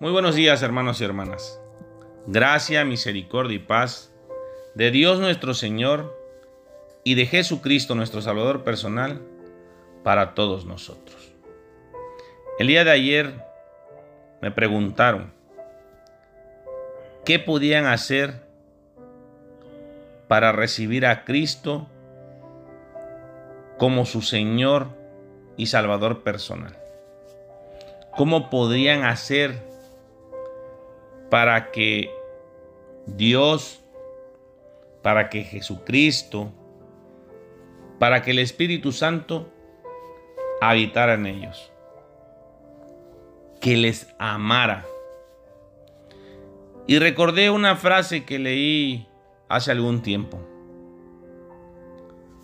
Muy buenos días hermanos y hermanas. Gracia, misericordia y paz de Dios nuestro Señor y de Jesucristo nuestro Salvador personal para todos nosotros. El día de ayer me preguntaron qué podían hacer para recibir a Cristo como su Señor y Salvador personal. ¿Cómo podrían hacer para que Dios, para que Jesucristo, para que el Espíritu Santo habitara en ellos, que les amara. Y recordé una frase que leí hace algún tiempo.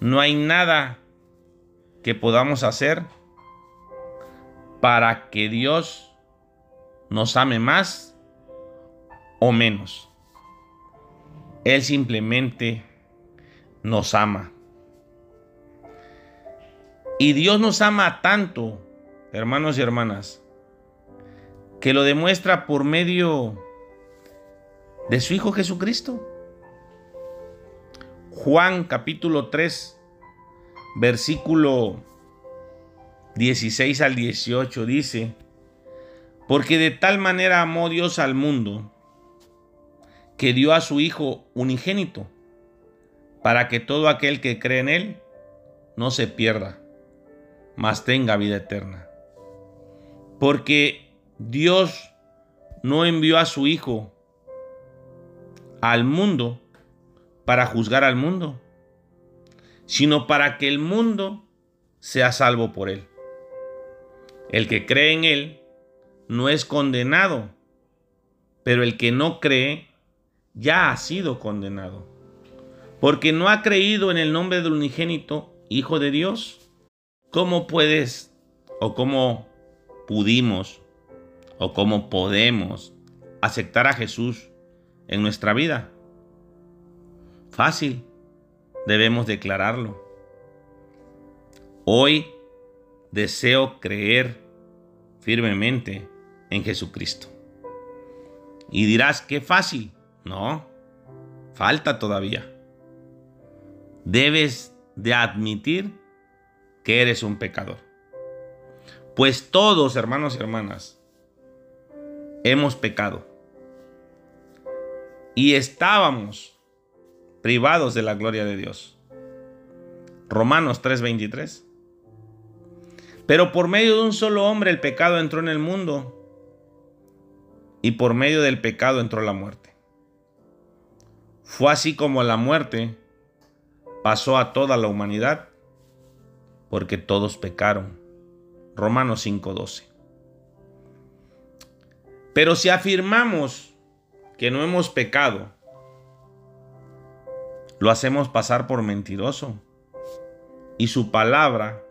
No hay nada que podamos hacer para que Dios nos ame más o menos. Él simplemente nos ama. Y Dios nos ama tanto, hermanos y hermanas, que lo demuestra por medio de su Hijo Jesucristo. Juan capítulo 3, versículo 16 al 18 dice, porque de tal manera amó Dios al mundo, que dio a su Hijo unigénito, para que todo aquel que cree en Él no se pierda, mas tenga vida eterna. Porque Dios no envió a su Hijo al mundo para juzgar al mundo, sino para que el mundo sea salvo por Él. El que cree en Él no es condenado, pero el que no cree ya ha sido condenado, porque no ha creído en el nombre del unigénito Hijo de Dios. ¿Cómo puedes o cómo pudimos o cómo podemos aceptar a Jesús en nuestra vida? Fácil, debemos declararlo. Hoy deseo creer firmemente en Jesucristo. Y dirás, qué fácil. No, falta todavía. Debes de admitir que eres un pecador. Pues todos, hermanos y hermanas, hemos pecado. Y estábamos privados de la gloria de Dios. Romanos 3:23. Pero por medio de un solo hombre el pecado entró en el mundo y por medio del pecado entró la muerte. Fue así como la muerte pasó a toda la humanidad, porque todos pecaron. Romanos 5:12. Pero si afirmamos que no hemos pecado, lo hacemos pasar por mentiroso y su palabra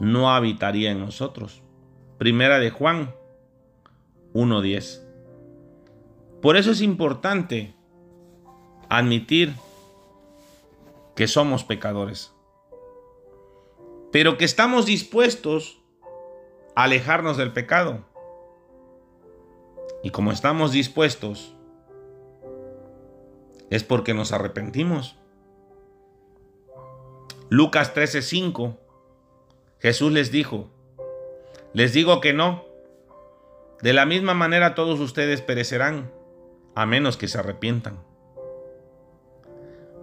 no habitaría en nosotros. Primera de Juan 1.10. Por eso es importante admitir que somos pecadores, pero que estamos dispuestos a alejarnos del pecado. Y como estamos dispuestos, es porque nos arrepentimos. Lucas 13:5, Jesús les dijo, les digo que no, de la misma manera todos ustedes perecerán, a menos que se arrepientan.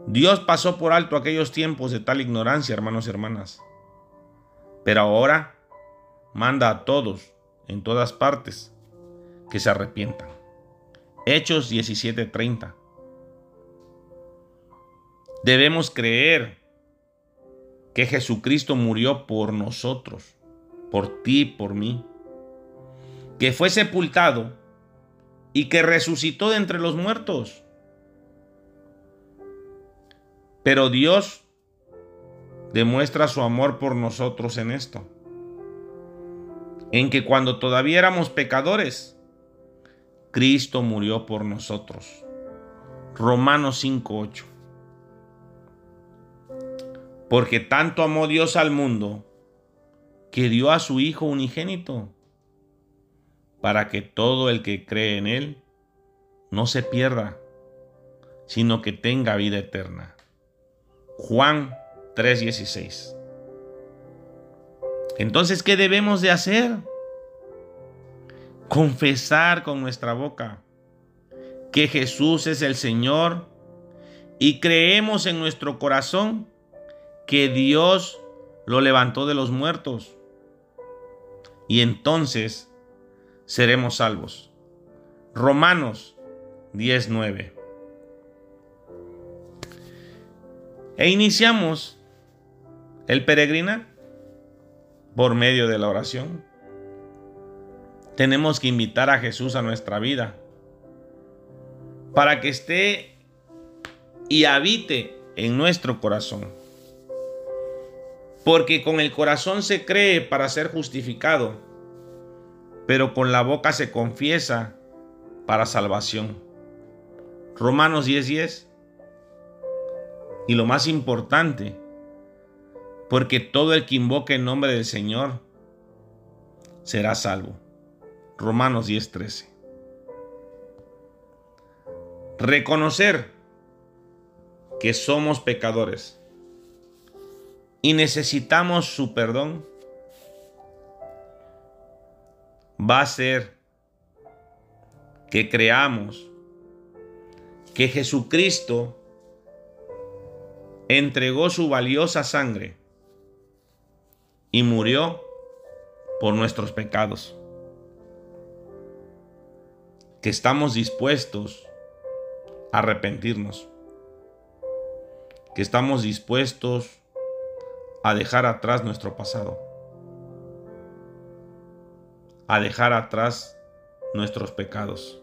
Dios pasó por alto aquellos tiempos de tal ignorancia, hermanos y hermanas. Pero ahora manda a todos, en todas partes, que se arrepientan. Hechos 17:30. Debemos creer que Jesucristo murió por nosotros, por ti, por mí, que fue sepultado y que resucitó de entre los muertos pero Dios demuestra su amor por nosotros en esto. En que cuando todavía éramos pecadores, Cristo murió por nosotros. Romanos 5:8. Porque tanto amó Dios al mundo que dio a su Hijo unigénito, para que todo el que cree en Él no se pierda, sino que tenga vida eterna. Juan 3:16. Entonces, ¿qué debemos de hacer? Confesar con nuestra boca que Jesús es el Señor y creemos en nuestro corazón que Dios lo levantó de los muertos. Y entonces seremos salvos. Romanos 19. E iniciamos el peregrina por medio de la oración. Tenemos que invitar a Jesús a nuestra vida para que esté y habite en nuestro corazón. Porque con el corazón se cree para ser justificado, pero con la boca se confiesa para salvación. Romanos 10:10. Y lo más importante, porque todo el que invoque el nombre del Señor será salvo. Romanos 10:13. Reconocer que somos pecadores y necesitamos su perdón va a ser que creamos que Jesucristo entregó su valiosa sangre y murió por nuestros pecados. Que estamos dispuestos a arrepentirnos. Que estamos dispuestos a dejar atrás nuestro pasado. A dejar atrás nuestros pecados.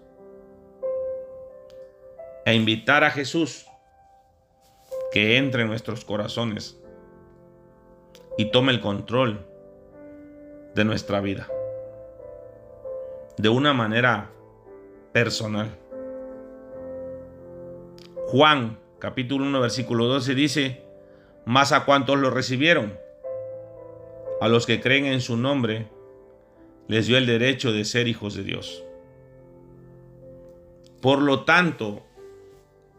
E invitar a Jesús que entre en nuestros corazones y tome el control de nuestra vida de una manera personal. Juan capítulo 1 versículo 12 dice, más a cuantos lo recibieron, a los que creen en su nombre, les dio el derecho de ser hijos de Dios. Por lo tanto,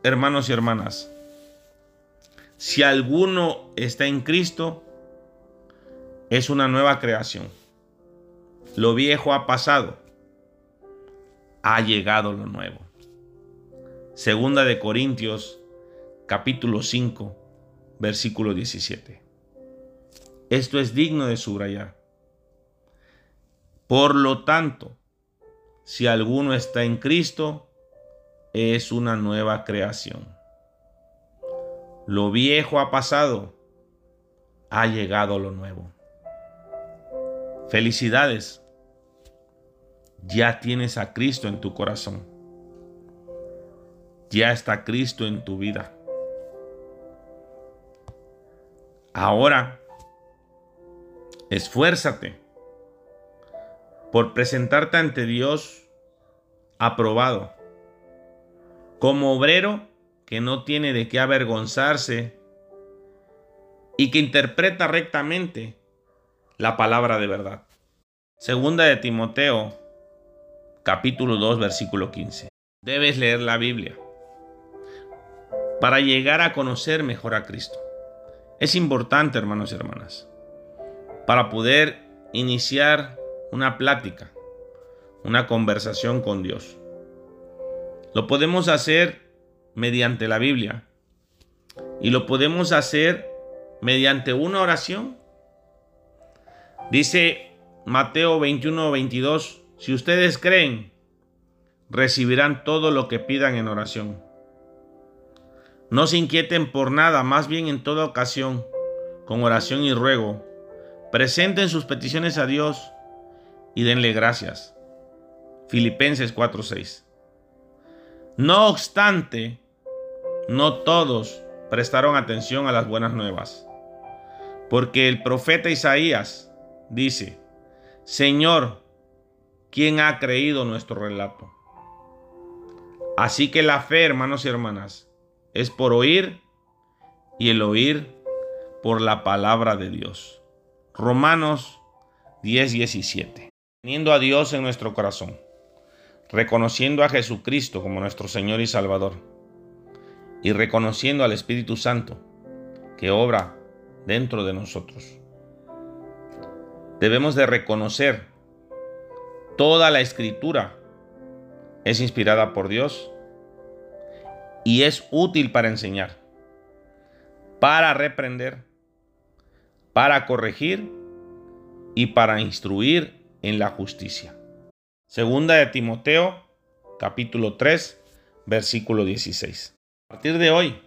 hermanos y hermanas, si alguno está en Cristo, es una nueva creación. Lo viejo ha pasado. Ha llegado lo nuevo. Segunda de Corintios, capítulo 5, versículo 17. Esto es digno de subrayar. Por lo tanto, si alguno está en Cristo, es una nueva creación. Lo viejo ha pasado, ha llegado lo nuevo. Felicidades, ya tienes a Cristo en tu corazón. Ya está Cristo en tu vida. Ahora, esfuérzate por presentarte ante Dios aprobado, como obrero que no tiene de qué avergonzarse y que interpreta rectamente la palabra de verdad. Segunda de Timoteo, capítulo 2, versículo 15. Debes leer la Biblia para llegar a conocer mejor a Cristo. Es importante, hermanos y hermanas, para poder iniciar una plática, una conversación con Dios. Lo podemos hacer mediante la Biblia. Y lo podemos hacer mediante una oración. Dice Mateo 21, 22, si ustedes creen, recibirán todo lo que pidan en oración. No se inquieten por nada, más bien en toda ocasión, con oración y ruego, presenten sus peticiones a Dios y denle gracias. Filipenses 4:6. No obstante, no todos prestaron atención a las buenas nuevas, porque el profeta Isaías dice, Señor, ¿quién ha creído nuestro relato? Así que la fe, hermanos y hermanas, es por oír y el oír por la palabra de Dios. Romanos 10, 17. teniendo a Dios en nuestro corazón, reconociendo a Jesucristo como nuestro Señor y Salvador, y reconociendo al Espíritu Santo que obra dentro de nosotros. Debemos de reconocer toda la escritura es inspirada por Dios y es útil para enseñar, para reprender, para corregir y para instruir en la justicia. Segunda de Timoteo, capítulo 3, versículo 16. A partir de hoy,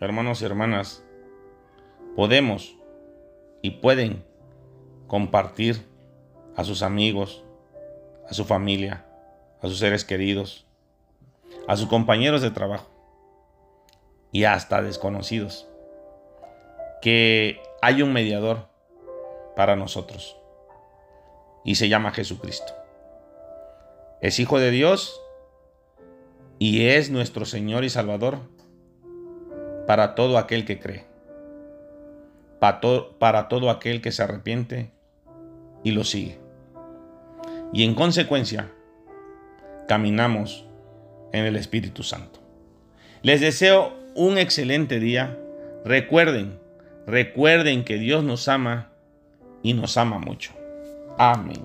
hermanos y hermanas, podemos y pueden compartir a sus amigos, a su familia, a sus seres queridos, a sus compañeros de trabajo y hasta desconocidos que hay un mediador para nosotros y se llama Jesucristo. Es Hijo de Dios y es nuestro Señor y Salvador para todo aquel que cree, para, todo aquel que se arrepiente y lo sigue. Y en consecuencia, caminamos en el Espíritu Santo. Les deseo un excelente día. Recuerden, recuerden que Dios nos ama y nos ama mucho. Amén.